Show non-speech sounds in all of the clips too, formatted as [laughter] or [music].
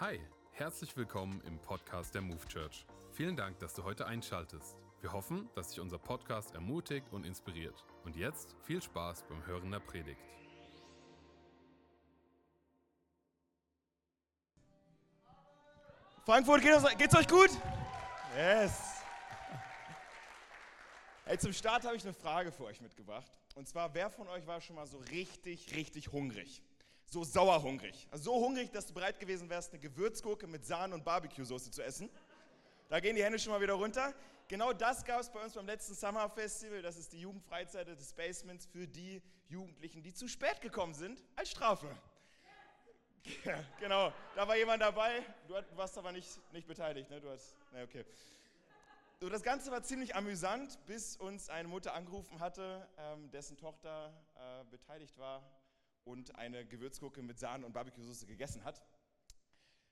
Hi, herzlich willkommen im Podcast der Move Church. Vielen Dank, dass du heute einschaltest. Wir hoffen, dass dich unser Podcast ermutigt und inspiriert. Und jetzt viel Spaß beim Hören der Predigt. Frankfurt, geht es, geht's euch gut? Yes. Hey, zum Start habe ich eine Frage für euch mitgebracht. Und zwar, wer von euch war schon mal so richtig, richtig hungrig? So sauerhungrig. Also so hungrig, dass du bereit gewesen wärst, eine Gewürzgurke mit Sahne und Barbecue-Soße zu essen. Da gehen die Hände schon mal wieder runter. Genau das gab es bei uns beim letzten Summer Festival. Das ist die Jugendfreizeit des Basements für die Jugendlichen, die zu spät gekommen sind, als Strafe. Ja, genau, da war jemand dabei. Du warst aber nicht, nicht beteiligt, ne? Du hast, ne, okay. So, das Ganze war ziemlich amüsant, bis uns eine Mutter angerufen hatte, ähm, dessen Tochter äh, beteiligt war und eine Gewürzgurke mit Sahne und Barbecue-Soße gegessen hat.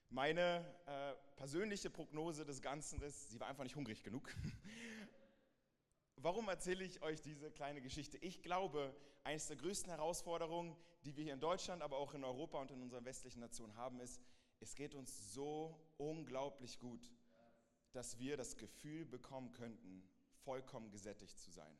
Meine äh, persönliche Prognose des Ganzen ist, sie war einfach nicht hungrig genug. [laughs] Warum erzähle ich euch diese kleine Geschichte? Ich glaube, eines der größten Herausforderungen, die wir hier in Deutschland, aber auch in Europa und in unseren westlichen Nationen haben, ist, es geht uns so unglaublich gut, dass wir das Gefühl bekommen könnten, vollkommen gesättigt zu sein.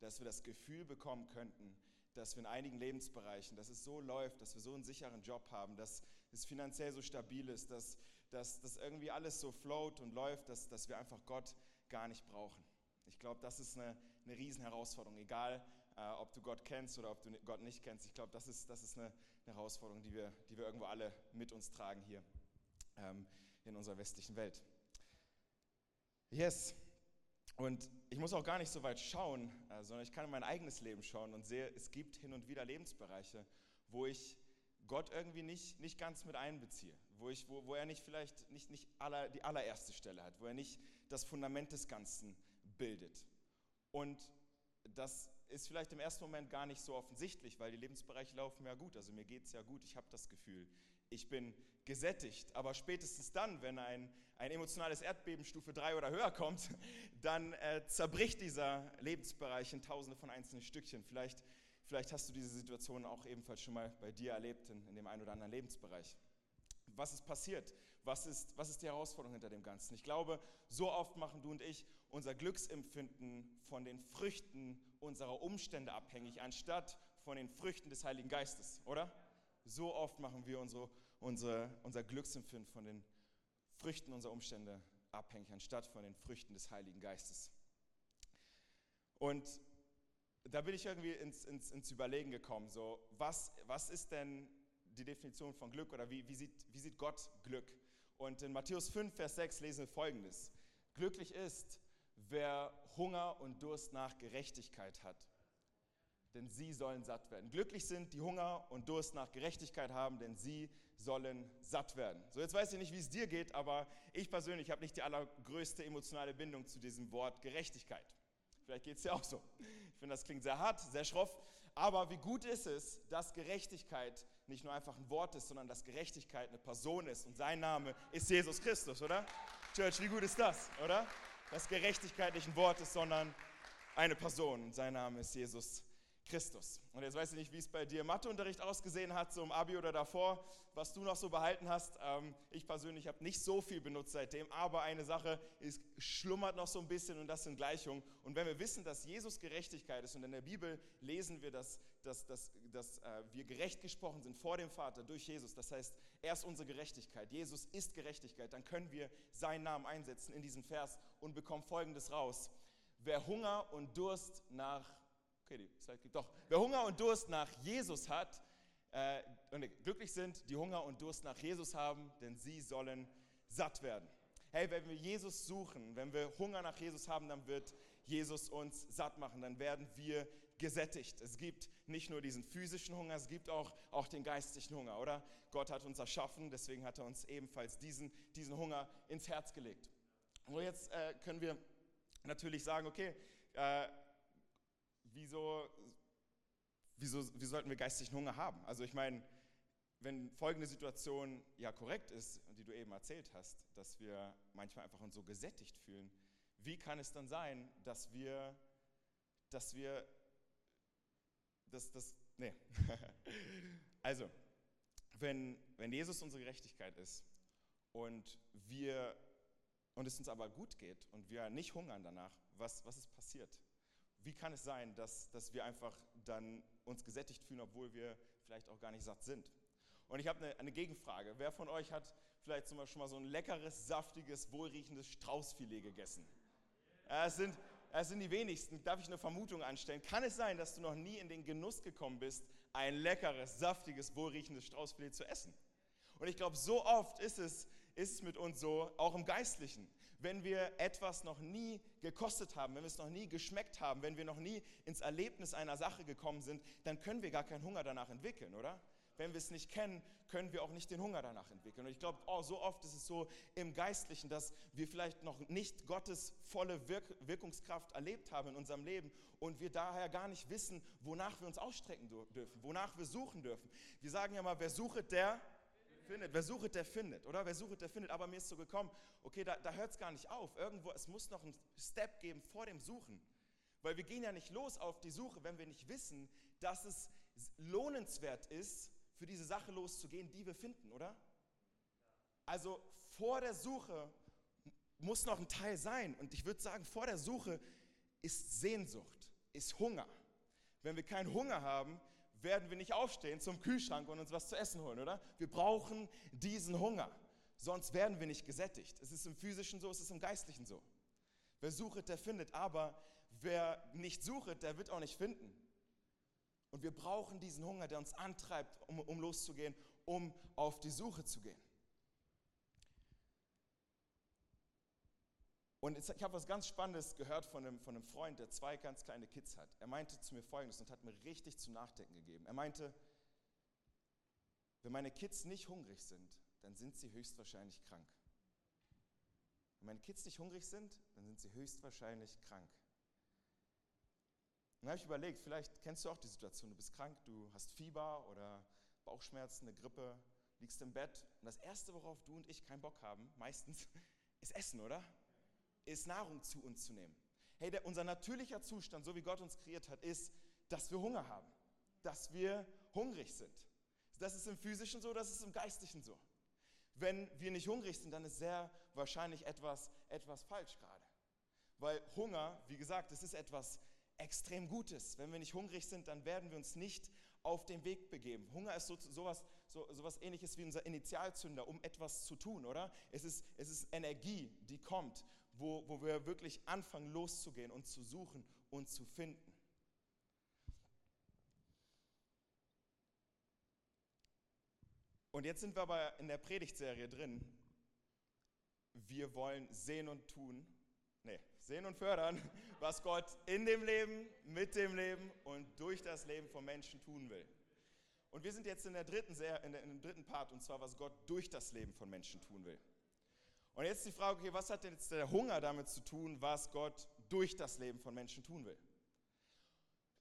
Dass wir das Gefühl bekommen könnten, dass wir in einigen Lebensbereichen, dass es so läuft, dass wir so einen sicheren Job haben, dass es finanziell so stabil ist, dass, dass, dass irgendwie alles so float und läuft, dass, dass wir einfach Gott gar nicht brauchen. Ich glaube, das ist eine, eine Riesenherausforderung, egal äh, ob du Gott kennst oder ob du Gott nicht kennst. Ich glaube, das ist, das ist eine, eine, Herausforderung, die wir, die wir irgendwo alle mit uns tragen hier ähm, in unserer westlichen Welt. Yes. Und ich muss auch gar nicht so weit schauen, äh, sondern ich kann in mein eigenes Leben schauen und sehe, es gibt hin und wieder Lebensbereiche, wo ich Gott irgendwie nicht, nicht ganz mit einbeziehe, wo, ich, wo, wo er nicht vielleicht nicht, nicht aller, die allererste Stelle hat, wo er nicht das Fundament des Ganzen bildet. Und das ist vielleicht im ersten Moment gar nicht so offensichtlich, weil die Lebensbereiche laufen ja gut. Also mir geht es ja gut, ich habe das Gefühl, ich bin gesättigt. Aber spätestens dann, wenn ein, ein emotionales Erdbeben Stufe 3 oder höher kommt, [laughs] dann äh, zerbricht dieser Lebensbereich in tausende von einzelnen Stückchen. Vielleicht, vielleicht hast du diese Situation auch ebenfalls schon mal bei dir erlebt, in, in dem einen oder anderen Lebensbereich. Was ist passiert? Was ist, was ist die Herausforderung hinter dem Ganzen? Ich glaube, so oft machen du und ich unser Glücksempfinden von den Früchten unserer Umstände abhängig, anstatt von den Früchten des Heiligen Geistes, oder? So oft machen wir unsere, unsere, unser Glücksempfinden von den Früchten unserer Umstände abhängig, anstatt von den Früchten des Heiligen Geistes. Und da bin ich irgendwie ins, ins, ins Überlegen gekommen, so, was, was ist denn die Definition von Glück oder wie, wie, sieht, wie sieht Gott Glück? Und in Matthäus 5, Vers 6 lesen wir folgendes. Glücklich ist, wer Hunger und Durst nach Gerechtigkeit hat, denn sie sollen satt werden. Glücklich sind, die Hunger und Durst nach Gerechtigkeit haben, denn sie sollen satt werden. So, jetzt weiß ich nicht, wie es dir geht, aber ich persönlich habe nicht die allergrößte emotionale Bindung zu diesem Wort Gerechtigkeit. Vielleicht geht es dir auch so. Ich finde, das klingt sehr hart, sehr schroff, aber wie gut ist es, dass Gerechtigkeit nicht nur einfach ein Wort ist, sondern dass Gerechtigkeit eine Person ist und sein Name ist Jesus Christus, oder? Church, wie gut ist das, oder? Dass Gerechtigkeit nicht ein Wort ist, sondern eine Person und sein Name ist Jesus Christus. Und jetzt weiß ich nicht, wie es bei dir im Matheunterricht ausgesehen hat, so im Abi oder davor, was du noch so behalten hast. Ähm, ich persönlich habe nicht so viel benutzt seitdem, aber eine Sache ist, schlummert noch so ein bisschen und das sind Gleichungen. Und wenn wir wissen, dass Jesus Gerechtigkeit ist und in der Bibel lesen wir, dass, dass, dass, dass äh, wir gerecht gesprochen sind vor dem Vater durch Jesus, das heißt, er ist unsere Gerechtigkeit, Jesus ist Gerechtigkeit, dann können wir seinen Namen einsetzen in diesen Vers und bekommen Folgendes raus. Wer Hunger und Durst nach Okay, die Zeit geht doch. Wer Hunger und Durst nach Jesus hat, äh, glücklich sind, die Hunger und Durst nach Jesus haben, denn sie sollen satt werden. Hey, wenn wir Jesus suchen, wenn wir Hunger nach Jesus haben, dann wird Jesus uns satt machen, dann werden wir gesättigt. Es gibt nicht nur diesen physischen Hunger, es gibt auch, auch den geistlichen Hunger, oder? Gott hat uns erschaffen, deswegen hat er uns ebenfalls diesen, diesen Hunger ins Herz gelegt. Und jetzt äh, können wir natürlich sagen, okay, äh, wieso, wieso, wieso sollten wir geistlichen Hunger haben? Also ich meine, wenn folgende Situation ja korrekt ist, die du eben erzählt hast, dass wir manchmal einfach uns so gesättigt fühlen, wie kann es dann sein, dass wir, dass wir, dass das, nee. [laughs] also, wenn, wenn Jesus unsere Gerechtigkeit ist und wir und es uns aber gut geht und wir nicht hungern danach, was, was ist passiert? Wie kann es sein, dass, dass wir einfach dann uns gesättigt fühlen, obwohl wir vielleicht auch gar nicht satt sind? Und ich habe eine, eine Gegenfrage. Wer von euch hat vielleicht zum Beispiel schon mal so ein leckeres, saftiges, wohlriechendes Straußfilet gegessen? Es sind, es sind die wenigsten. Darf ich eine Vermutung anstellen? Kann es sein, dass du noch nie in den Genuss gekommen bist, ein leckeres, saftiges, wohlriechendes Straußfilet zu essen? Und ich glaube, so oft ist es, ist es mit uns so, auch im Geistlichen. Wenn wir etwas noch nie gekostet haben, wenn wir es noch nie geschmeckt haben, wenn wir noch nie ins Erlebnis einer Sache gekommen sind, dann können wir gar keinen Hunger danach entwickeln, oder? Wenn wir es nicht kennen, können wir auch nicht den Hunger danach entwickeln. Und ich glaube, oh, so oft ist es so im Geistlichen, dass wir vielleicht noch nicht Gottes volle Wirk Wirkungskraft erlebt haben in unserem Leben und wir daher gar nicht wissen, wonach wir uns ausstrecken dürfen, wonach wir suchen dürfen. Wir sagen ja mal, wer sucht, der findet. Wer sucht, der findet, oder? Wer sucht, der findet. Aber mir ist so gekommen, okay, da, da hört es gar nicht auf. Irgendwo, es muss noch einen Step geben vor dem Suchen. Weil wir gehen ja nicht los auf die Suche, wenn wir nicht wissen, dass es lohnenswert ist, für diese Sache loszugehen, die wir finden, oder? Also vor der Suche muss noch ein Teil sein. Und ich würde sagen, vor der Suche ist Sehnsucht, ist Hunger. Wenn wir keinen Hunger haben, werden wir nicht aufstehen zum Kühlschrank und uns was zu essen holen, oder? Wir brauchen diesen Hunger, sonst werden wir nicht gesättigt. Es ist im physischen so, es ist im geistlichen so. Wer sucht, der findet, aber wer nicht sucht, der wird auch nicht finden. Und wir brauchen diesen Hunger, der uns antreibt, um, um loszugehen, um auf die Suche zu gehen. Und ich habe was ganz Spannendes gehört von einem, von einem Freund, der zwei ganz kleine Kids hat. Er meinte zu mir Folgendes und hat mir richtig zu nachdenken gegeben. Er meinte, wenn meine Kids nicht hungrig sind, dann sind sie höchstwahrscheinlich krank. Wenn meine Kids nicht hungrig sind, dann sind sie höchstwahrscheinlich krank. Und dann habe ich überlegt, vielleicht kennst du auch die Situation, du bist krank, du hast Fieber oder Bauchschmerzen, eine Grippe, liegst im Bett und das Erste, worauf du und ich keinen Bock haben, meistens, [laughs] ist Essen, oder? Ist Nahrung zu uns zu nehmen. Hey, der, unser natürlicher Zustand, so wie Gott uns kreiert hat, ist, dass wir Hunger haben, dass wir hungrig sind. Das ist im physischen so, das ist im geistlichen so. Wenn wir nicht hungrig sind, dann ist sehr wahrscheinlich etwas, etwas falsch gerade. Weil Hunger, wie gesagt, das ist etwas extrem Gutes. Wenn wir nicht hungrig sind, dann werden wir uns nicht auf den Weg begeben. Hunger ist so, sowas, so, sowas ähnliches wie unser Initialzünder, um etwas zu tun, oder? Es ist, es ist Energie, die kommt wo, wo wir wirklich anfangen loszugehen und zu suchen und zu finden. Und jetzt sind wir aber in der Predigtserie drin. Wir wollen sehen und tun, nee, sehen und fördern, [laughs] was Gott in dem Leben, mit dem Leben und durch das Leben von Menschen tun will. Und wir sind jetzt in der dritten, in, der, in dem dritten Part, und zwar, was Gott durch das Leben von Menschen tun will. Und jetzt die Frage, okay, was hat denn jetzt der Hunger damit zu tun, was Gott durch das Leben von Menschen tun will?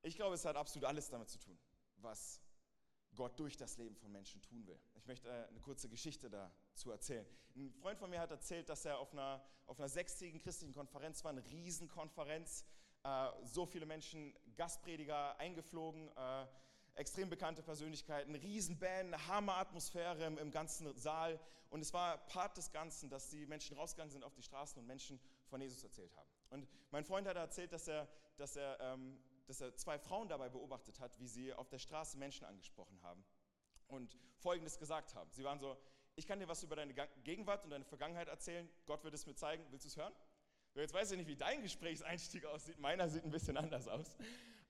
Ich glaube, es hat absolut alles damit zu tun, was Gott durch das Leben von Menschen tun will. Ich möchte äh, eine kurze Geschichte dazu erzählen. Ein Freund von mir hat erzählt, dass er auf einer, auf einer sechstägigen christlichen Konferenz war, eine Riesenkonferenz, äh, so viele Menschen, Gastprediger eingeflogen, äh, extrem bekannte Persönlichkeiten, Riesenband, eine Hammeratmosphäre im, im ganzen Saal. Und es war Part des Ganzen, dass die Menschen rausgegangen sind auf die Straßen und Menschen von Jesus erzählt haben. Und mein Freund hat erzählt, dass er, dass er, ähm, dass er zwei Frauen dabei beobachtet hat, wie sie auf der Straße Menschen angesprochen haben und Folgendes gesagt haben. Sie waren so, ich kann dir was über deine Gegenwart und deine Vergangenheit erzählen, Gott wird es mir zeigen, willst du es hören? Jetzt weiß ich nicht, wie dein Gesprächseinstieg aussieht, meiner sieht ein bisschen anders aus.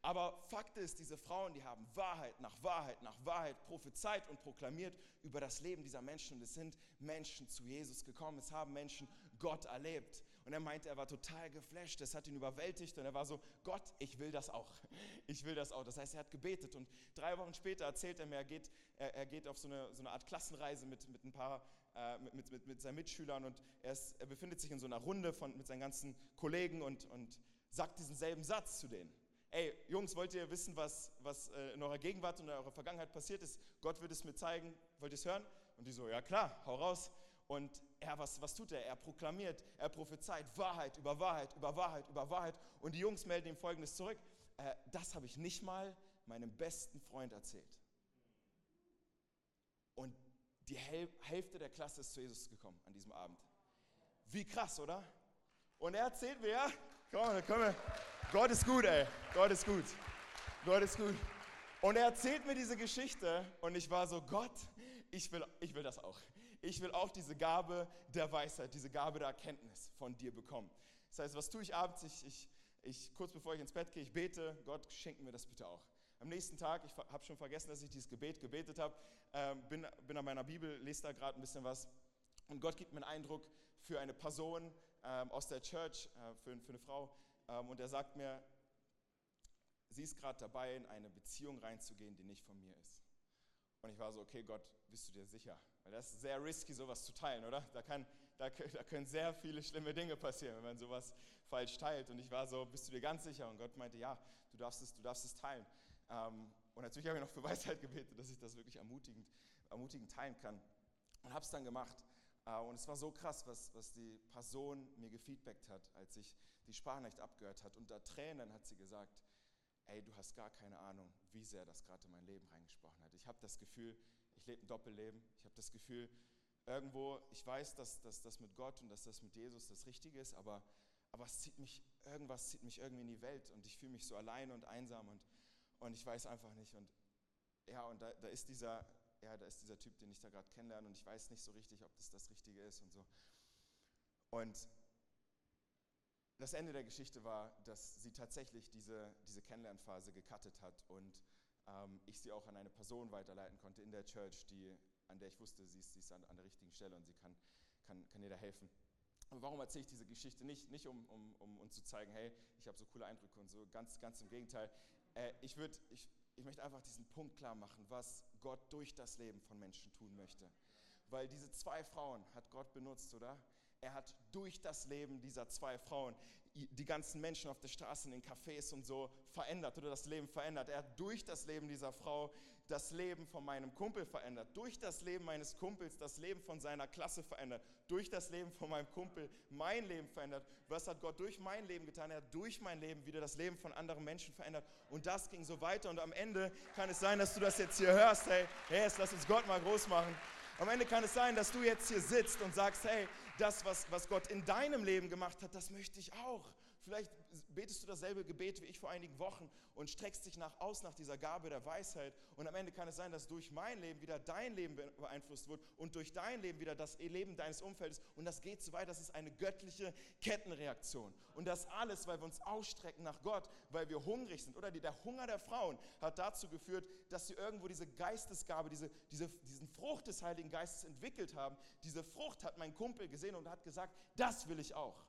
Aber Fakt ist, diese Frauen, die haben Wahrheit nach Wahrheit nach Wahrheit prophezeit und proklamiert über das Leben dieser Menschen. Und es sind Menschen zu Jesus gekommen. Es haben Menschen Gott erlebt. Und er meinte, er war total geflasht. Das hat ihn überwältigt. Und er war so, Gott, ich will das auch. [laughs] Ich will das auch. Das heißt, er hat gebetet. Und drei Wochen später erzählt er mir, er geht, er, er geht auf so eine, so eine Art Klassenreise mit, mit ein paar äh, mit, mit, mit seinen Mitschülern und er, ist, er, befindet sich in so einer Runde von, mit seinen ganzen Kollegen und, und sagt diesen selben Satz zu denen ey, Jungs, wollt ihr wissen, was, was äh, in eurer Gegenwart und in eurer Vergangenheit passiert ist? Gott wird es mir zeigen, wollt ihr es hören? Und die so, ja klar, hau raus. Und er, was, was tut er? Er proklamiert, er prophezeit Wahrheit über Wahrheit, über Wahrheit, über Wahrheit. Und die Jungs melden ihm Folgendes zurück. Äh, das habe ich nicht mal meinem besten Freund erzählt. Und die Hälfte der Klasse ist zu Jesus gekommen an diesem Abend. Wie krass, oder? Und er erzählt mir, ja, komm, komm, Gott ist gut, ey. Gott ist gut. Gott ist gut. Und er erzählt mir diese Geschichte und ich war so, Gott, ich will, ich will das auch. Ich will auch diese Gabe der Weisheit, diese Gabe der Erkenntnis von dir bekommen. Das heißt, was tue ich abends? Ich, ich, ich, kurz bevor ich ins Bett gehe, ich bete, Gott, schenk mir das bitte auch. Am nächsten Tag, ich habe schon vergessen, dass ich dieses Gebet gebetet habe, äh, bin, bin an meiner Bibel, lese da gerade ein bisschen was und Gott gibt mir einen Eindruck für eine Person ähm, aus der Church, äh, für, für, eine Frau und er sagt mir, sie ist gerade dabei, in eine Beziehung reinzugehen, die nicht von mir ist. Und ich war so, okay, Gott, bist du dir sicher? Weil das ist sehr risky, sowas zu teilen, oder? Da, kann, da, da können sehr viele schlimme Dinge passieren, wenn man sowas falsch teilt. Und ich war so, bist du dir ganz sicher? Und Gott meinte, ja, du darfst es, du darfst es teilen. Ähm, und natürlich habe ich noch für [laughs] Weisheit gebetet, dass ich das wirklich ermutigend, ermutigend teilen kann. Und habe es dann gemacht. Äh, und es war so krass, was, was die Person mir gefeedbackt hat, als ich die Sprachnachricht abgehört hat. Unter Tränen hat sie gesagt, ey, du hast gar keine Ahnung, wie sehr das gerade in mein Leben reingesprochen hat. Ich habe das Gefühl, ich lebe ein Doppelleben. Ich habe das Gefühl, irgendwo, ich weiß, dass, dass das mit Gott und dass das mit Jesus das Richtige ist, aber, aber es zieht mich, irgendwas zieht mich irgendwie in die Welt und ich fühle mich so allein und einsam und, und ich weiß einfach nicht. Und ja, und da, da ist dieser, ja, da ist dieser Typ, den ich da gerade kennenlerne und ich weiß nicht so richtig, ob das das Richtige ist und so. Und das Ende der Geschichte war, dass sie tatsächlich diese, diese Kennenlernphase gecuttet hat und ähm, ich sie auch an eine Person weiterleiten konnte in der Church, die, an der ich wusste, sie ist, sie ist an, an der richtigen Stelle und sie kann, kann, kann ihr da helfen. Aber warum erzähle ich diese Geschichte? Nicht, nicht um, um, um uns zu zeigen, hey, ich habe so coole Eindrücke und so, ganz, ganz im Gegenteil. Äh, ich, würd, ich, ich möchte einfach diesen Punkt klar machen, was Gott durch das Leben von Menschen tun möchte. Weil diese zwei Frauen hat Gott benutzt, oder? Er hat durch das Leben dieser zwei Frauen die ganzen Menschen auf der Straße, in den Cafés und so verändert oder das Leben verändert. Er hat durch das Leben dieser Frau das Leben von meinem Kumpel verändert, durch das Leben meines Kumpels das Leben von seiner Klasse verändert, durch das Leben von meinem Kumpel mein Leben verändert. Was hat Gott durch mein Leben getan? Er hat durch mein Leben wieder das Leben von anderen Menschen verändert. Und das ging so weiter. Und am Ende kann es sein, dass du das jetzt hier hörst. Hey, hey lass uns Gott mal groß machen. Am Ende kann es sein, dass du jetzt hier sitzt und sagst, hey, das, was, was Gott in deinem Leben gemacht hat, das möchte ich auch. Vielleicht betest du dasselbe Gebet wie ich vor einigen Wochen und streckst dich nach aus nach dieser Gabe der Weisheit. Und am Ende kann es sein, dass durch mein Leben wieder dein Leben beeinflusst wird und durch dein Leben wieder das Leben deines Umfeldes. Und das geht so weit, das ist eine göttliche Kettenreaktion. Und das alles, weil wir uns ausstrecken nach Gott, weil wir hungrig sind. Oder der Hunger der Frauen hat dazu geführt, dass sie irgendwo diese Geistesgabe, diese, diese, diesen Frucht des Heiligen Geistes entwickelt haben. Diese Frucht hat mein Kumpel gesehen und hat gesagt, das will ich auch.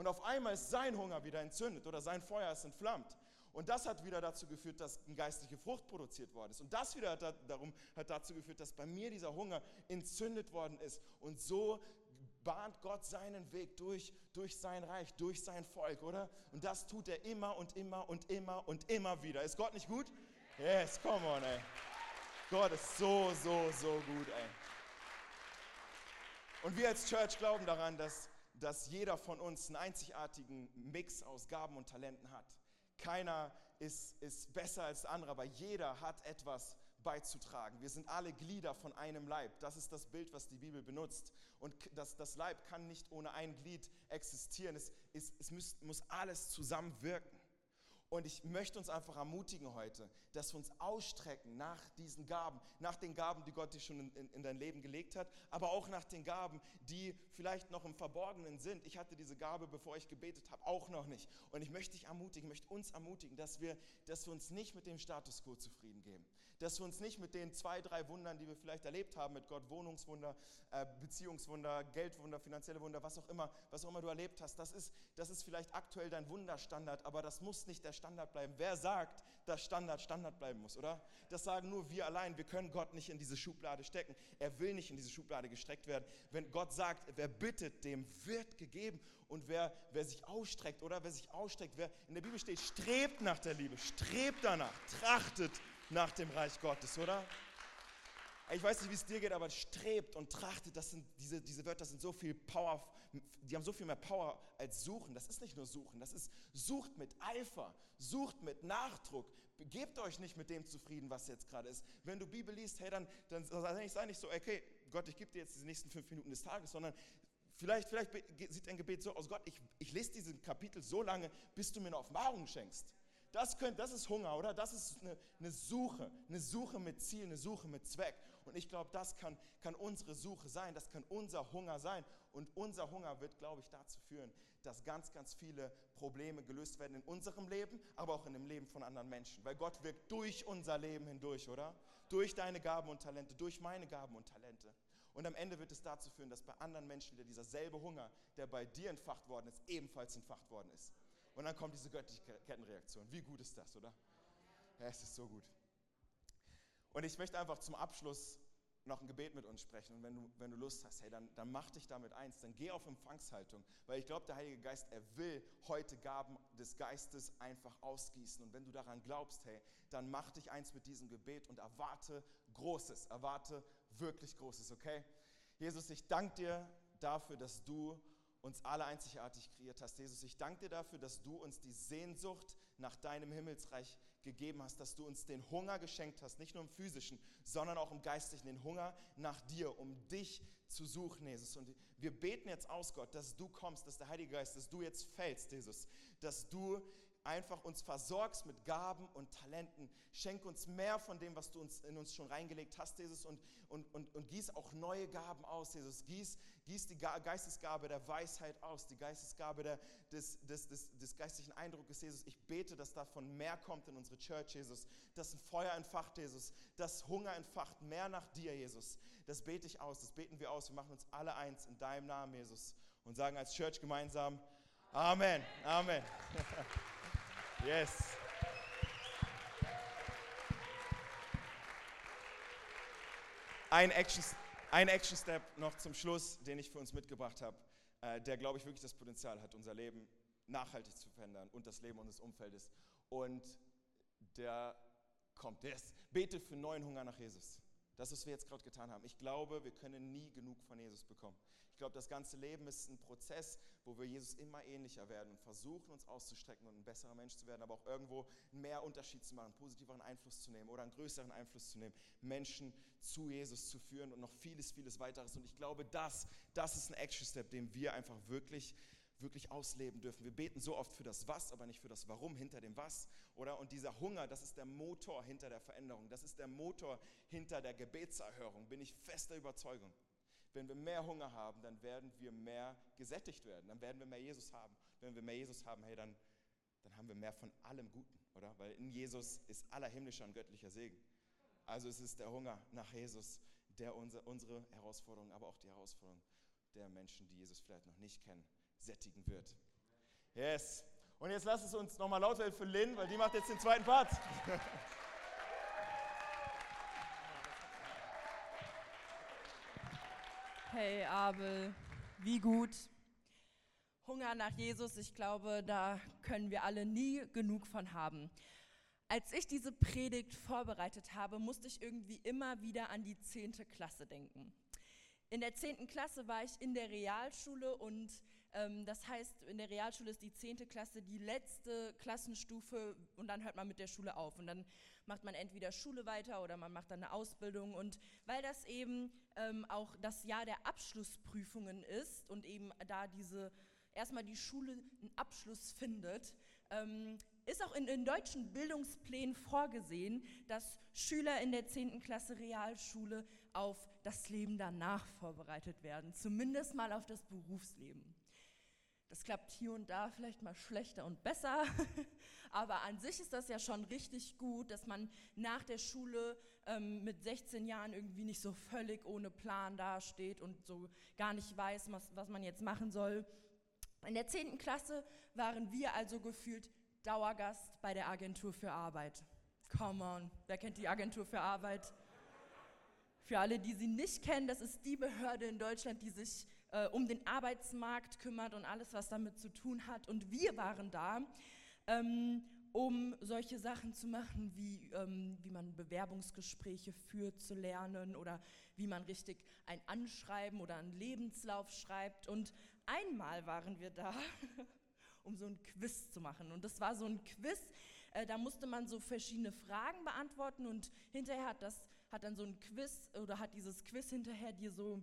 Und auf einmal ist sein Hunger wieder entzündet oder sein Feuer ist entflammt. Und das hat wieder dazu geführt, dass eine geistliche Frucht produziert worden ist. Und das wieder hat, darum, hat dazu geführt, dass bei mir dieser Hunger entzündet worden ist. Und so bahnt Gott seinen Weg durch, durch sein Reich, durch sein Volk, oder? Und das tut er immer und immer und immer und immer wieder. Ist Gott nicht gut? Yes, come on, ey. Gott ist so, so, so gut, ey. Und wir als Church glauben daran, dass dass jeder von uns einen einzigartigen Mix aus Gaben und Talenten hat. Keiner ist, ist besser als der andere, aber jeder hat etwas beizutragen. Wir sind alle Glieder von einem Leib. Das ist das Bild, was die Bibel benutzt. Und das, das Leib kann nicht ohne ein Glied existieren. Es, es, es muss, muss alles zusammenwirken. Und ich möchte uns einfach ermutigen heute, dass wir uns ausstrecken nach diesen Gaben, nach den Gaben, die Gott dir schon in, in, in, dein Leben gelegt hat, aber auch nach den Gaben, die vielleicht noch im Verborgenen sind. Ich hatte diese Gabe, bevor ich gebetet habe, auch noch nicht. Und ich möchte dich ermutigen, möchte uns ermutigen, dass wir, dass wir uns nicht mit dem Status quo zufrieden geben. Dass wir uns nicht mit den zwei, drei Wundern, die wir vielleicht erlebt haben mit Gott, Wohnungswunder, äh, Beziehungswunder, Geldwunder, finanzielle Wunder, was auch immer, was auch immer du erlebt hast, das ist, das ist vielleicht aktuell dein Wunderstandard, aber das muss nicht der Standard bleiben. Wer sagt, dass Standard Standard bleiben muss, oder? Das sagen nur wir allein. Wir können Gott nicht in diese Schublade stecken. Er will nicht in diese Schublade gestreckt werden. Wenn Gott sagt, wer bittet, dem wird gegeben. Und wer, wer sich ausstreckt, oder wer sich ausstreckt, wer in der Bibel steht, strebt nach der Liebe, strebt danach, trachtet nach dem Reich Gottes, oder? Ich weiß nicht, wie es dir geht, aber strebt und trachtet, das sind diese, diese Wörter sind so viel Power, die haben so viel mehr Power als suchen. Das ist nicht nur suchen, das ist sucht mit Eifer, sucht mit Nachdruck. Gebt euch nicht mit dem zufrieden, was jetzt gerade ist. Wenn du Bibel liest, hey, dann, dann sei nicht so, okay, Gott, ich gebe dir jetzt die nächsten fünf Minuten des Tages, sondern vielleicht, vielleicht sieht dein Gebet so aus, Gott, ich, ich lese diesen Kapitel so lange, bis du mir eine Offenbarung schenkst. Das, könnt, das ist Hunger, oder? Das ist eine, eine Suche, eine Suche mit Ziel, eine Suche mit Zweck. Und ich glaube, das kann, kann unsere Suche sein, das kann unser Hunger sein. Und unser Hunger wird, glaube ich, dazu führen, dass ganz, ganz viele Probleme gelöst werden in unserem Leben, aber auch in dem Leben von anderen Menschen. Weil Gott wirkt durch unser Leben hindurch, oder? Durch deine Gaben und Talente, durch meine Gaben und Talente. Und am Ende wird es dazu führen, dass bei anderen Menschen wieder dieser selbe Hunger, der bei dir entfacht worden ist, ebenfalls entfacht worden ist. Und dann kommt diese göttliche Kettenreaktion. Wie gut ist das, oder? Ja, es ist so gut. Und ich möchte einfach zum Abschluss noch ein Gebet mit uns sprechen. Und wenn du, wenn du Lust hast, hey, dann, dann mach dich damit eins. Dann geh auf Empfangshaltung. Weil ich glaube, der Heilige Geist, er will heute Gaben des Geistes einfach ausgießen. Und wenn du daran glaubst, hey, dann mach dich eins mit diesem Gebet und erwarte Großes. Erwarte wirklich Großes, okay? Jesus, ich danke dir dafür, dass du uns alle einzigartig kreiert hast. Jesus, ich danke dir dafür, dass du uns die Sehnsucht nach deinem Himmelsreich gegeben hast, dass du uns den Hunger geschenkt hast, nicht nur im physischen, sondern auch im geistlichen, den Hunger nach dir, um dich zu suchen, Jesus. Und wir beten jetzt aus, Gott, dass du kommst, dass der Heilige Geist, dass du jetzt fällst, Jesus, dass du einfach uns versorgst mit Gaben und Talenten. Schenk uns mehr von dem, was du uns in uns schon reingelegt hast, Jesus, und, und, und, und gieß auch neue Gaben aus, Jesus. Gieß, gieß die Geistesgabe der Weisheit aus, die Geistesgabe der, des, des, des, des geistlichen Eindrucks, Jesus. Ich bete, dass davon mehr kommt in unsere Church, Jesus. Dass ein Feuer entfacht, Jesus. Dass Hunger entfacht, mehr nach dir, Jesus. Das bete ich aus, das beten wir aus. Wir machen uns alle eins in deinem Namen, Jesus. Und sagen als Church gemeinsam, Amen, Amen. [laughs] Yes. Ein Action, ein Action Step noch zum Schluss, den ich für uns mitgebracht habe, äh, der, glaube ich, wirklich das Potenzial hat, unser Leben nachhaltig zu verändern und das Leben unseres Umfeldes. Und der kommt, ist, bete für neuen Hunger nach Jesus. Das, was wir jetzt gerade getan haben. Ich glaube, wir können nie genug von Jesus bekommen glaube, das ganze Leben ist ein Prozess, wo wir Jesus immer ähnlicher werden und versuchen, uns auszustrecken und ein besserer Mensch zu werden, aber auch irgendwo mehr Unterschied zu machen, einen positiveren Einfluss zu nehmen oder einen größeren Einfluss zu nehmen, Menschen zu Jesus zu führen und noch vieles, vieles weiteres. Und ich glaube, das, das ist ein Action-Step, den wir einfach wirklich wirklich ausleben dürfen. Wir beten so oft für das Was, aber nicht für das Warum hinter dem Was, oder? Und dieser Hunger, das ist der Motor hinter der Veränderung, das ist der Motor hinter der Gebetserhörung, bin ich fester Überzeugung. Wenn wir mehr Hunger haben, dann werden wir mehr gesättigt werden, dann werden wir mehr Jesus haben. Wenn wir mehr Jesus haben, hey, dann, dann haben wir mehr von allem Guten, oder? Weil in Jesus ist aller himmlischer und göttlicher Segen. Also es ist der Hunger nach Jesus, der unser, unsere Herausforderungen, aber auch die Herausforderungen der Menschen, die Jesus vielleicht noch nicht kennen, sättigen wird. Yes. Und jetzt lass es uns nochmal laut werden für Lynn, weil die macht jetzt den zweiten Part. Hey Abel, wie gut. Hunger nach Jesus, ich glaube, da können wir alle nie genug von haben. Als ich diese Predigt vorbereitet habe, musste ich irgendwie immer wieder an die 10. Klasse denken. In der 10. Klasse war ich in der Realschule und ähm, das heißt, in der Realschule ist die 10. Klasse die letzte Klassenstufe und dann hört man mit der Schule auf. Und dann macht man entweder Schule weiter oder man macht dann eine Ausbildung. Und weil das eben ähm, auch das Jahr der Abschlussprüfungen ist und eben da diese erstmal die Schule einen Abschluss findet, ähm, ist auch in den deutschen Bildungsplänen vorgesehen, dass Schüler in der 10. Klasse Realschule auf das Leben danach vorbereitet werden, zumindest mal auf das Berufsleben. Das klappt hier und da vielleicht mal schlechter und besser, [laughs] aber an sich ist das ja schon richtig gut, dass man nach der Schule ähm, mit 16 Jahren irgendwie nicht so völlig ohne Plan dasteht und so gar nicht weiß, was, was man jetzt machen soll. In der 10. Klasse waren wir also gefühlt Dauergast bei der Agentur für Arbeit. Come on, wer kennt die Agentur für Arbeit? Für alle, die sie nicht kennen, das ist die Behörde in Deutschland, die sich äh, um den Arbeitsmarkt kümmert und alles, was damit zu tun hat. Und wir waren da, ähm, um solche Sachen zu machen, wie, ähm, wie man Bewerbungsgespräche führt, zu lernen oder wie man richtig ein Anschreiben oder einen Lebenslauf schreibt. Und einmal waren wir da, [laughs] um so ein Quiz zu machen. Und das war so ein Quiz, äh, da musste man so verschiedene Fragen beantworten und hinterher hat das hat dann so ein Quiz oder hat dieses Quiz hinterher dir so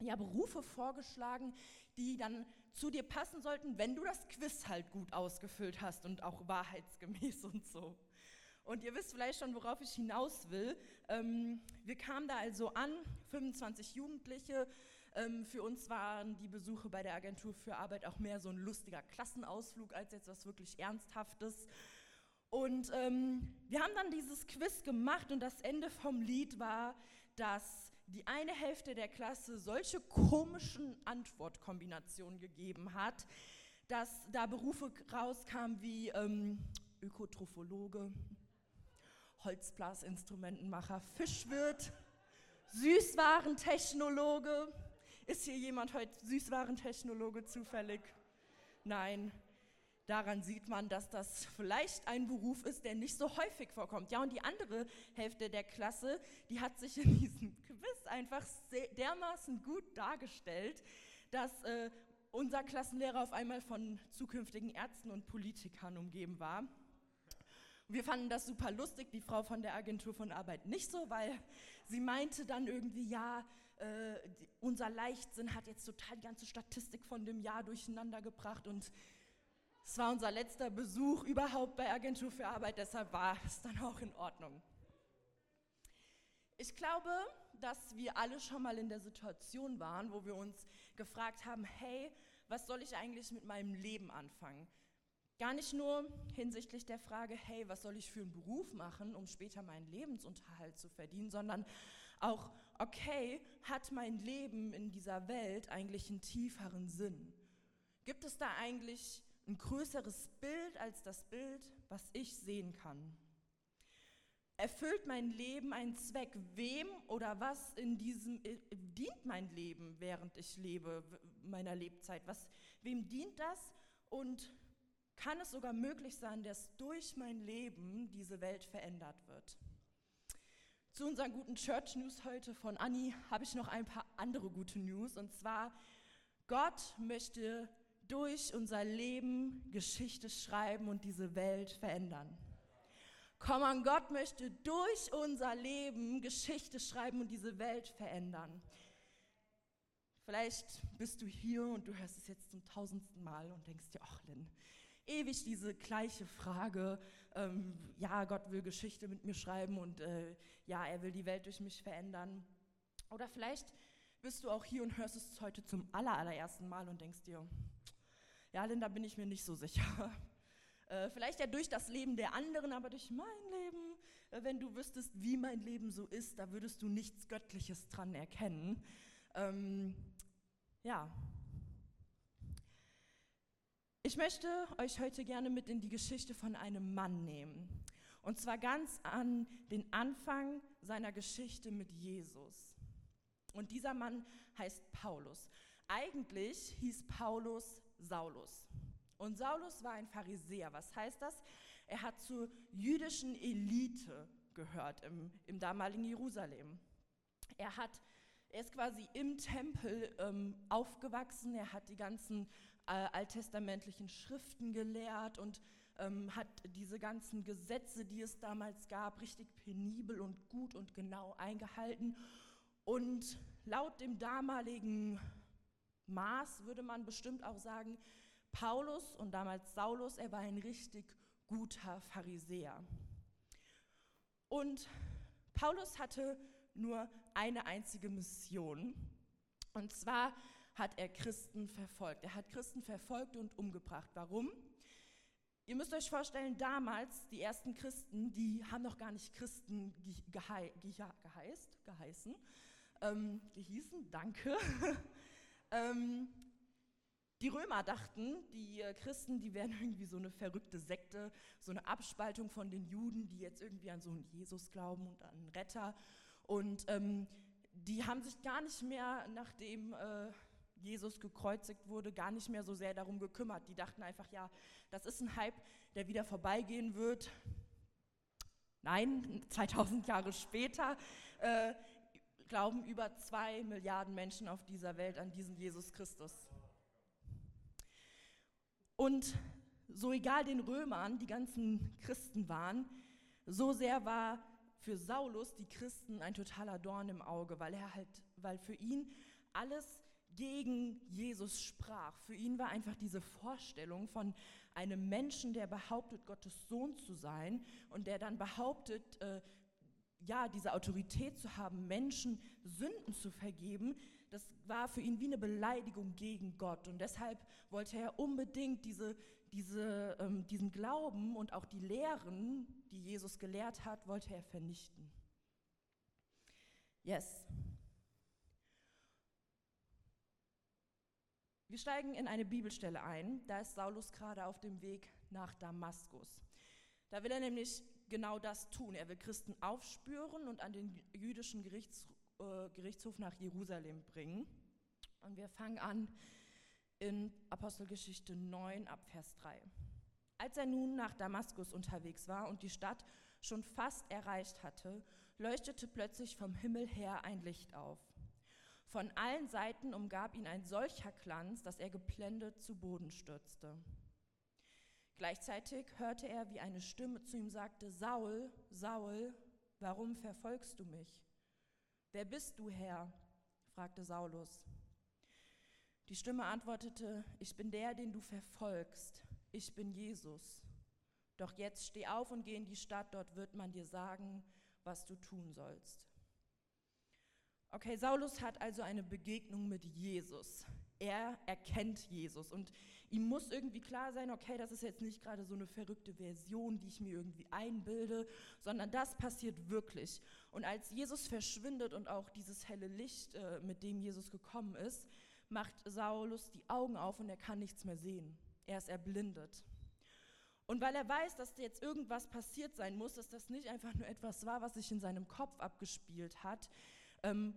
ja, Berufe vorgeschlagen, die dann zu dir passen sollten, wenn du das Quiz halt gut ausgefüllt hast und auch wahrheitsgemäß [laughs] und so. Und ihr wisst vielleicht schon, worauf ich hinaus will. Ähm, wir kamen da also an, 25 Jugendliche. Ähm, für uns waren die Besuche bei der Agentur für Arbeit auch mehr so ein lustiger Klassenausflug als jetzt was wirklich Ernsthaftes. Und ähm, wir haben dann dieses Quiz gemacht und das Ende vom Lied war, dass die eine Hälfte der Klasse solche komischen Antwortkombinationen gegeben hat, dass da Berufe rauskamen wie ähm, Ökotrophologe, Holzblasinstrumentenmacher, Fischwirt, Süßwarentechnologe. Ist hier jemand heute Süßwarentechnologe zufällig? Nein. Daran sieht man, dass das vielleicht ein Beruf ist, der nicht so häufig vorkommt. Ja, und die andere Hälfte der Klasse, die hat sich in diesem [laughs] Quiz einfach dermaßen gut dargestellt, dass äh, unser Klassenlehrer auf einmal von zukünftigen Ärzten und Politikern umgeben war. Wir fanden das super lustig, die Frau von der Agentur von Arbeit nicht so, weil sie meinte dann irgendwie, ja, äh, unser Leichtsinn hat jetzt total die ganze Statistik von dem Jahr durcheinander gebracht und es war unser letzter Besuch überhaupt bei Agentur für Arbeit, deshalb war es dann auch in Ordnung. Ich glaube, dass wir alle schon mal in der Situation waren, wo wir uns gefragt haben, hey, was soll ich eigentlich mit meinem Leben anfangen? Gar nicht nur hinsichtlich der Frage, hey, was soll ich für einen Beruf machen, um später meinen Lebensunterhalt zu verdienen, sondern auch, okay, hat mein Leben in dieser Welt eigentlich einen tieferen Sinn? Gibt es da eigentlich ein größeres Bild als das Bild, was ich sehen kann? Erfüllt mein Leben einen Zweck? Wem oder was in diesem äh, dient mein Leben, während ich lebe, meiner Lebzeit? Was, wem dient das? Und kann es sogar möglich sein, dass durch mein Leben diese Welt verändert wird. Zu unseren guten Church News heute von Anni habe ich noch ein paar andere gute News. Und zwar, Gott möchte durch unser Leben Geschichte schreiben und diese Welt verändern. Komm an, Gott möchte durch unser Leben Geschichte schreiben und diese Welt verändern. Vielleicht bist du hier und du hörst es jetzt zum tausendsten Mal und denkst dir, ach Lynn, ewig diese gleiche Frage, ähm, ja, Gott will Geschichte mit mir schreiben und äh, ja, er will die Welt durch mich verändern. Oder vielleicht bist du auch hier und hörst es heute zum allerersten Mal und denkst dir, ja, Linda, bin ich mir nicht so sicher. [laughs] Äh, vielleicht ja durch das Leben der anderen, aber durch mein Leben, äh, wenn du wüsstest, wie mein Leben so ist, da würdest du nichts Göttliches dran erkennen. Ähm, ja, ich möchte euch heute gerne mit in die Geschichte von einem Mann nehmen. Und zwar ganz an den Anfang seiner Geschichte mit Jesus. Und dieser Mann heißt Paulus. Eigentlich hieß Paulus Saulus. Und Saulus war ein Pharisäer. Was heißt das? Er hat zur jüdischen Elite gehört im, im damaligen Jerusalem. Er, hat, er ist quasi im Tempel ähm, aufgewachsen. Er hat die ganzen äh, alttestamentlichen Schriften gelehrt und ähm, hat diese ganzen Gesetze, die es damals gab, richtig penibel und gut und genau eingehalten. Und laut dem damaligen Maß würde man bestimmt auch sagen, Paulus und damals Saulus, er war ein richtig guter Pharisäer. Und Paulus hatte nur eine einzige Mission. Und zwar hat er Christen verfolgt. Er hat Christen verfolgt und umgebracht. Warum? Ihr müsst euch vorstellen, damals, die ersten Christen, die haben noch gar nicht Christen gehei geheißt, geheißen, ähm, gehießen, danke. [laughs] ähm, die Römer dachten, die äh, Christen, die wären [laughs] irgendwie so eine verrückte Sekte, so eine Abspaltung von den Juden, die jetzt irgendwie an so einen Jesus glauben und an einen Retter. Und ähm, die haben sich gar nicht mehr, nachdem äh, Jesus gekreuzigt wurde, gar nicht mehr so sehr darum gekümmert. Die dachten einfach, ja, das ist ein Hype, der wieder vorbeigehen wird. Nein, 2000 Jahre später äh, glauben über zwei Milliarden Menschen auf dieser Welt an diesen Jesus Christus. Und so egal den Römern die ganzen Christen waren, so sehr war für Saulus die Christen ein totaler Dorn im Auge, weil er halt, weil für ihn alles gegen Jesus sprach. Für ihn war einfach diese Vorstellung von einem Menschen, der behauptet, Gottes Sohn zu sein und der dann behauptet, äh, ja, diese Autorität zu haben, Menschen Sünden zu vergeben, das war für ihn wie eine Beleidigung gegen Gott. Und deshalb wollte er unbedingt diese, diese, ähm, diesen Glauben und auch die Lehren, die Jesus gelehrt hat, wollte er vernichten. Yes. Wir steigen in eine Bibelstelle ein. Da ist Saulus gerade auf dem Weg nach Damaskus. Da will er nämlich genau das tun. Er will Christen aufspüren und an den jüdischen Gerichts, äh, Gerichtshof nach Jerusalem bringen. Und wir fangen an in Apostelgeschichte 9 ab Vers 3. Als er nun nach Damaskus unterwegs war und die Stadt schon fast erreicht hatte, leuchtete plötzlich vom Himmel her ein Licht auf. Von allen Seiten umgab ihn ein solcher Glanz, dass er geblendet zu Boden stürzte. Gleichzeitig hörte er, wie eine Stimme zu ihm sagte, Saul, Saul, warum verfolgst du mich? Wer bist du, Herr? fragte Saulus. Die Stimme antwortete, ich bin der, den du verfolgst, ich bin Jesus. Doch jetzt steh auf und geh in die Stadt, dort wird man dir sagen, was du tun sollst. Okay, Saulus hat also eine Begegnung mit Jesus. Er erkennt Jesus und ihm muss irgendwie klar sein, okay, das ist jetzt nicht gerade so eine verrückte Version, die ich mir irgendwie einbilde, sondern das passiert wirklich. Und als Jesus verschwindet und auch dieses helle Licht, äh, mit dem Jesus gekommen ist, macht Saulus die Augen auf und er kann nichts mehr sehen. Er ist erblindet. Und weil er weiß, dass jetzt irgendwas passiert sein muss, dass das nicht einfach nur etwas war, was sich in seinem Kopf abgespielt hat, ähm,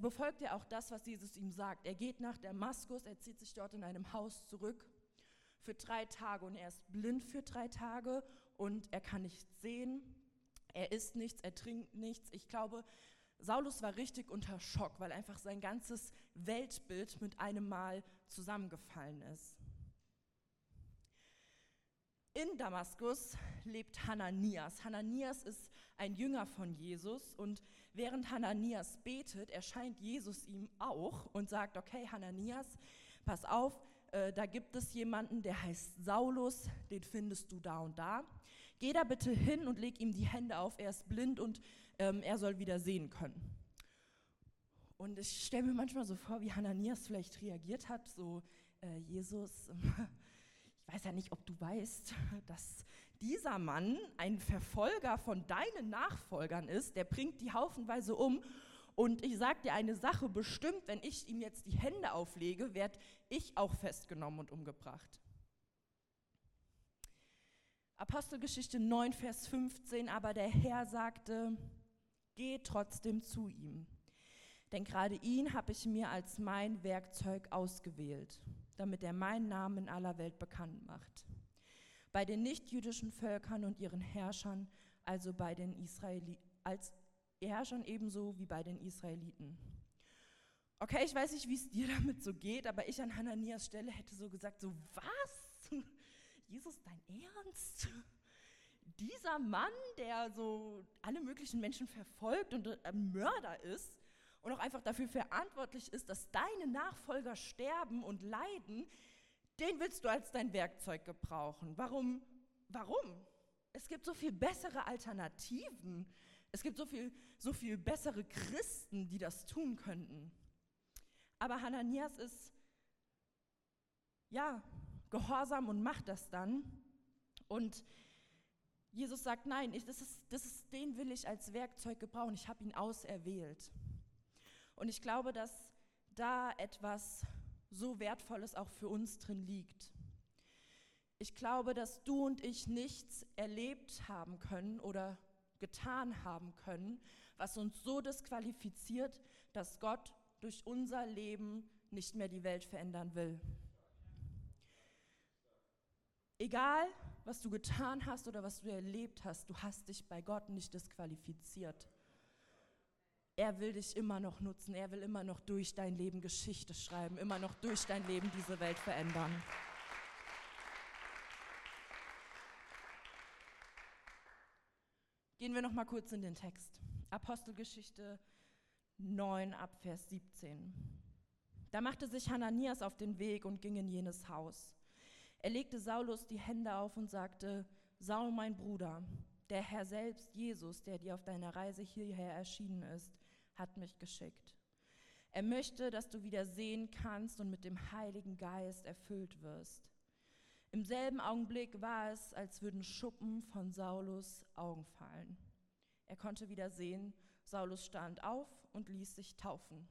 befolgt er auch das, was Jesus ihm sagt. Er geht nach Damaskus, er zieht sich dort in einem Haus zurück für drei Tage und er ist blind für drei Tage und er kann nichts sehen, er isst nichts, er trinkt nichts. Ich glaube, Saulus war richtig unter Schock, weil einfach sein ganzes Weltbild mit einem Mal zusammengefallen ist. In Damaskus lebt Hananias. Hananias ist ein Jünger von Jesus und während Hananias betet, erscheint Jesus ihm auch und sagt, okay Hananias, pass auf, äh, da gibt es jemanden, der heißt Saulus, den findest du da und da. Geh da bitte hin und leg ihm die Hände auf, er ist blind und ähm, er soll wieder sehen können. Und ich stelle mir manchmal so vor, wie Hananias vielleicht reagiert hat, so, äh, Jesus, [laughs] ich weiß ja nicht, ob du weißt, dass dieser Mann ein Verfolger von deinen Nachfolgern ist, der bringt die haufenweise um. Und ich sage dir eine Sache, bestimmt, wenn ich ihm jetzt die Hände auflege, werde ich auch festgenommen und umgebracht. Apostelgeschichte 9, Vers 15, aber der Herr sagte, geh trotzdem zu ihm. Denn gerade ihn habe ich mir als mein Werkzeug ausgewählt, damit er meinen Namen in aller Welt bekannt macht. Bei den nichtjüdischen Völkern und ihren Herrschern, also bei den Israeli als Herrschern ebenso wie bei den Israeliten. Okay, ich weiß nicht, wie es dir [laughs] damit so geht, aber ich an Hananias Stelle hätte so gesagt, so was? [laughs] Jesus, dein Ernst? [laughs] Dieser Mann, der so alle möglichen Menschen verfolgt und ein Mörder ist, und auch einfach dafür verantwortlich ist, dass deine Nachfolger sterben und leiden, den willst du als dein Werkzeug gebrauchen. Warum? Warum? Es gibt so viel bessere Alternativen. Es gibt so viel, so viel bessere Christen, die das tun könnten. Aber Hananias ist, ja, gehorsam und macht das dann. Und Jesus sagt, nein, ich, das ist, das ist, den will ich als Werkzeug gebrauchen. Ich habe ihn auserwählt. Und ich glaube, dass da etwas so Wertvolles auch für uns drin liegt. Ich glaube, dass du und ich nichts erlebt haben können oder getan haben können, was uns so disqualifiziert, dass Gott durch unser Leben nicht mehr die Welt verändern will. Egal, was du getan hast oder was du erlebt hast, du hast dich bei Gott nicht disqualifiziert. Er will dich immer noch nutzen. Er will immer noch durch dein Leben Geschichte schreiben, immer noch durch dein Leben diese Welt verändern. Gehen wir noch mal kurz in den Text. Apostelgeschichte 9 ab Vers 17. Da machte sich Hananias auf den Weg und ging in jenes Haus. Er legte Saulus die Hände auf und sagte, Saul, mein Bruder, der Herr selbst, Jesus, der dir auf deiner Reise hierher erschienen ist, hat mich geschickt. Er möchte, dass du wieder sehen kannst und mit dem Heiligen Geist erfüllt wirst. Im selben Augenblick war es, als würden Schuppen von Saulus Augen fallen. Er konnte wieder sehen, Saulus stand auf und ließ sich taufen.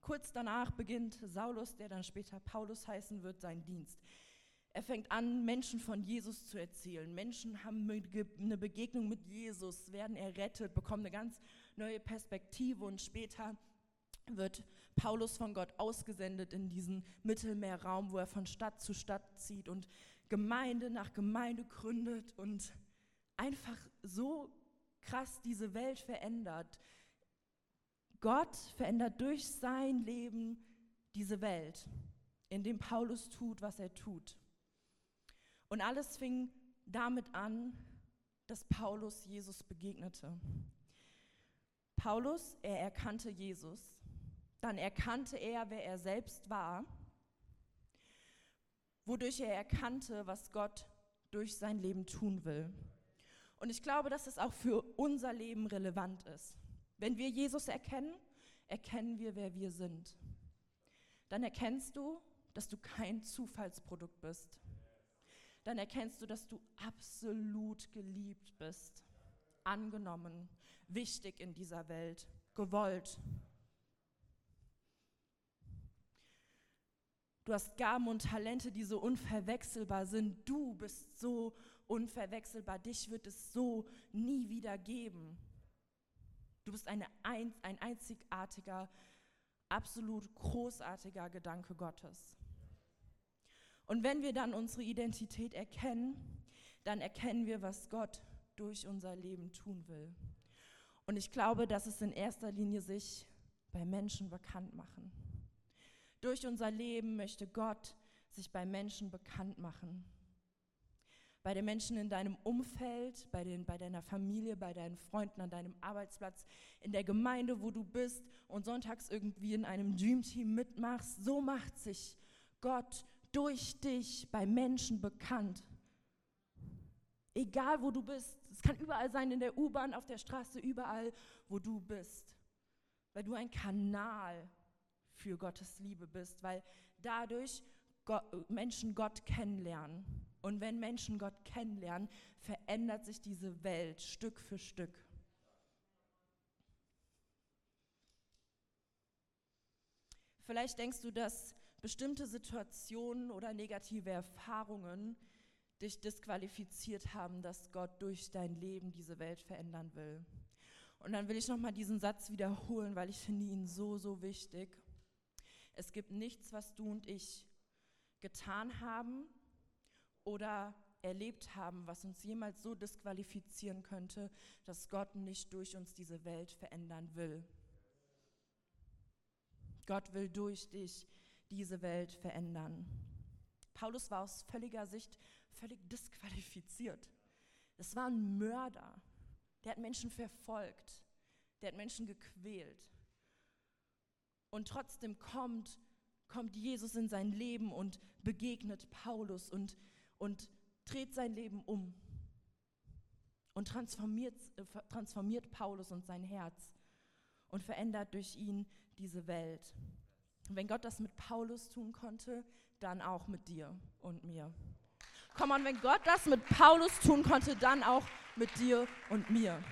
Kurz danach beginnt Saulus, der dann später Paulus heißen wird, seinen Dienst. Er fängt an, Menschen von Jesus zu erzählen. Menschen haben eine Begegnung mit Jesus, werden errettet, bekommen eine ganz neue Perspektive und später wird Paulus von Gott ausgesendet in diesen Mittelmeerraum, wo er von Stadt zu Stadt zieht und Gemeinde nach Gemeinde gründet und einfach so krass diese Welt verändert. Gott verändert durch sein Leben diese Welt, indem Paulus tut, was er tut. Und alles fing damit an, dass Paulus Jesus begegnete. Paulus, er erkannte Jesus, dann erkannte er, wer er selbst war, wodurch er erkannte, was Gott durch sein Leben tun will. Und ich glaube, dass es auch für unser Leben relevant ist. Wenn wir Jesus erkennen, erkennen wir, wer wir sind. Dann erkennst du, dass du kein Zufallsprodukt bist dann erkennst du, dass du absolut geliebt bist, angenommen, wichtig in dieser Welt, gewollt. Du hast Gaben und Talente, die so unverwechselbar sind. Du bist so unverwechselbar. Dich wird es so nie wieder geben. Du bist eine, ein einzigartiger, absolut großartiger Gedanke Gottes. Und wenn wir dann unsere Identität erkennen, dann erkennen wir, was Gott durch unser Leben tun will. Und ich glaube, dass es in erster Linie sich bei Menschen bekannt machen. Durch unser Leben möchte Gott sich bei Menschen bekannt machen. Bei den Menschen in deinem Umfeld, bei, den, bei deiner Familie, bei deinen Freunden, an deinem Arbeitsplatz, in der Gemeinde, wo du bist und sonntags irgendwie in einem Dreamteam mitmachst. So macht sich Gott durch dich bei Menschen bekannt. Egal wo du bist, es kann überall sein, in der U-Bahn, auf der Straße, überall, wo du bist. Weil du ein Kanal für Gottes Liebe bist, weil dadurch Menschen Gott kennenlernen. Und wenn Menschen Gott kennenlernen, verändert sich diese Welt Stück für Stück. Vielleicht denkst du, dass bestimmte Situationen oder negative Erfahrungen dich disqualifiziert haben, dass Gott durch dein Leben diese Welt verändern will. Und dann will ich nochmal diesen Satz wiederholen, weil ich finde ihn so, so wichtig. Es gibt nichts, was du und ich getan haben oder erlebt haben, was uns jemals so disqualifizieren könnte, dass Gott nicht durch uns diese Welt verändern will. Gott will durch dich diese Welt verändern. Paulus war aus völliger Sicht völlig disqualifiziert. Es war ein Mörder. Der hat Menschen verfolgt. Der hat Menschen gequält. Und trotzdem kommt, kommt Jesus in sein Leben und begegnet Paulus und, und dreht sein Leben um und transformiert, äh, transformiert Paulus und sein Herz und verändert durch ihn diese Welt. Und wenn Gott das mit Paulus tun konnte, dann auch mit dir und mir. Komm on, wenn Gott das mit Paulus tun konnte, dann auch mit dir und mir.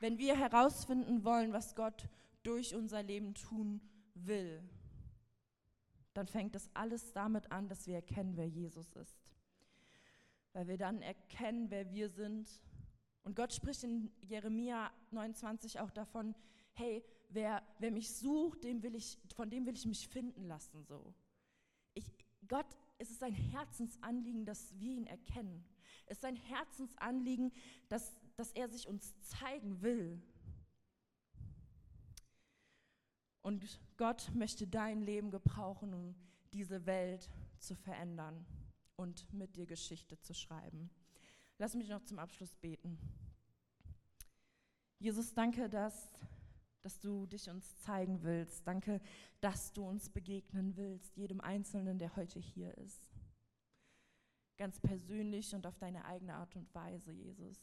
Wenn wir herausfinden wollen, was Gott durch unser Leben tun will, dann fängt das alles damit an, dass wir erkennen, wer Jesus ist. Weil wir dann erkennen, wer wir sind. Und Gott spricht in Jeremia 29 auch davon, hey, wer, wer mich sucht, dem will ich, von dem will ich mich finden lassen. So. Ich, Gott, es ist ein Herzensanliegen, dass wir ihn erkennen. Es ist ein Herzensanliegen, dass, dass er sich uns zeigen will. Und Gott möchte dein Leben gebrauchen, um diese Welt zu verändern und mit dir Geschichte zu schreiben. Lass mich noch zum Abschluss beten. Jesus, danke, dass, dass du dich uns zeigen willst. Danke, dass du uns begegnen willst, jedem Einzelnen, der heute hier ist. Ganz persönlich und auf deine eigene Art und Weise, Jesus.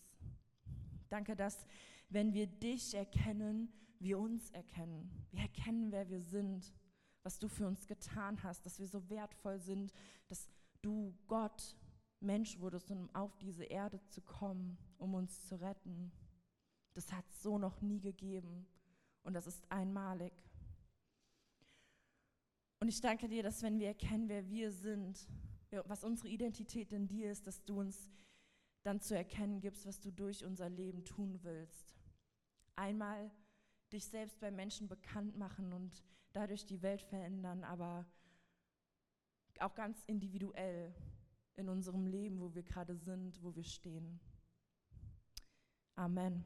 Danke, dass wenn wir dich erkennen, wir uns erkennen. Wir erkennen, wer wir sind, was du für uns getan hast, dass wir so wertvoll sind, dass du Gott Mensch wurdest, um auf diese Erde zu kommen, um uns zu retten. Das hat es so noch nie gegeben und das ist einmalig. Und ich danke dir, dass wenn wir erkennen, wer wir sind, was unsere Identität in dir ist, dass du uns dann zu erkennen gibst, was du durch unser Leben tun willst. Einmal dich selbst bei Menschen bekannt machen und dadurch die Welt verändern, aber auch ganz individuell in unserem Leben, wo wir gerade sind, wo wir stehen. Amen.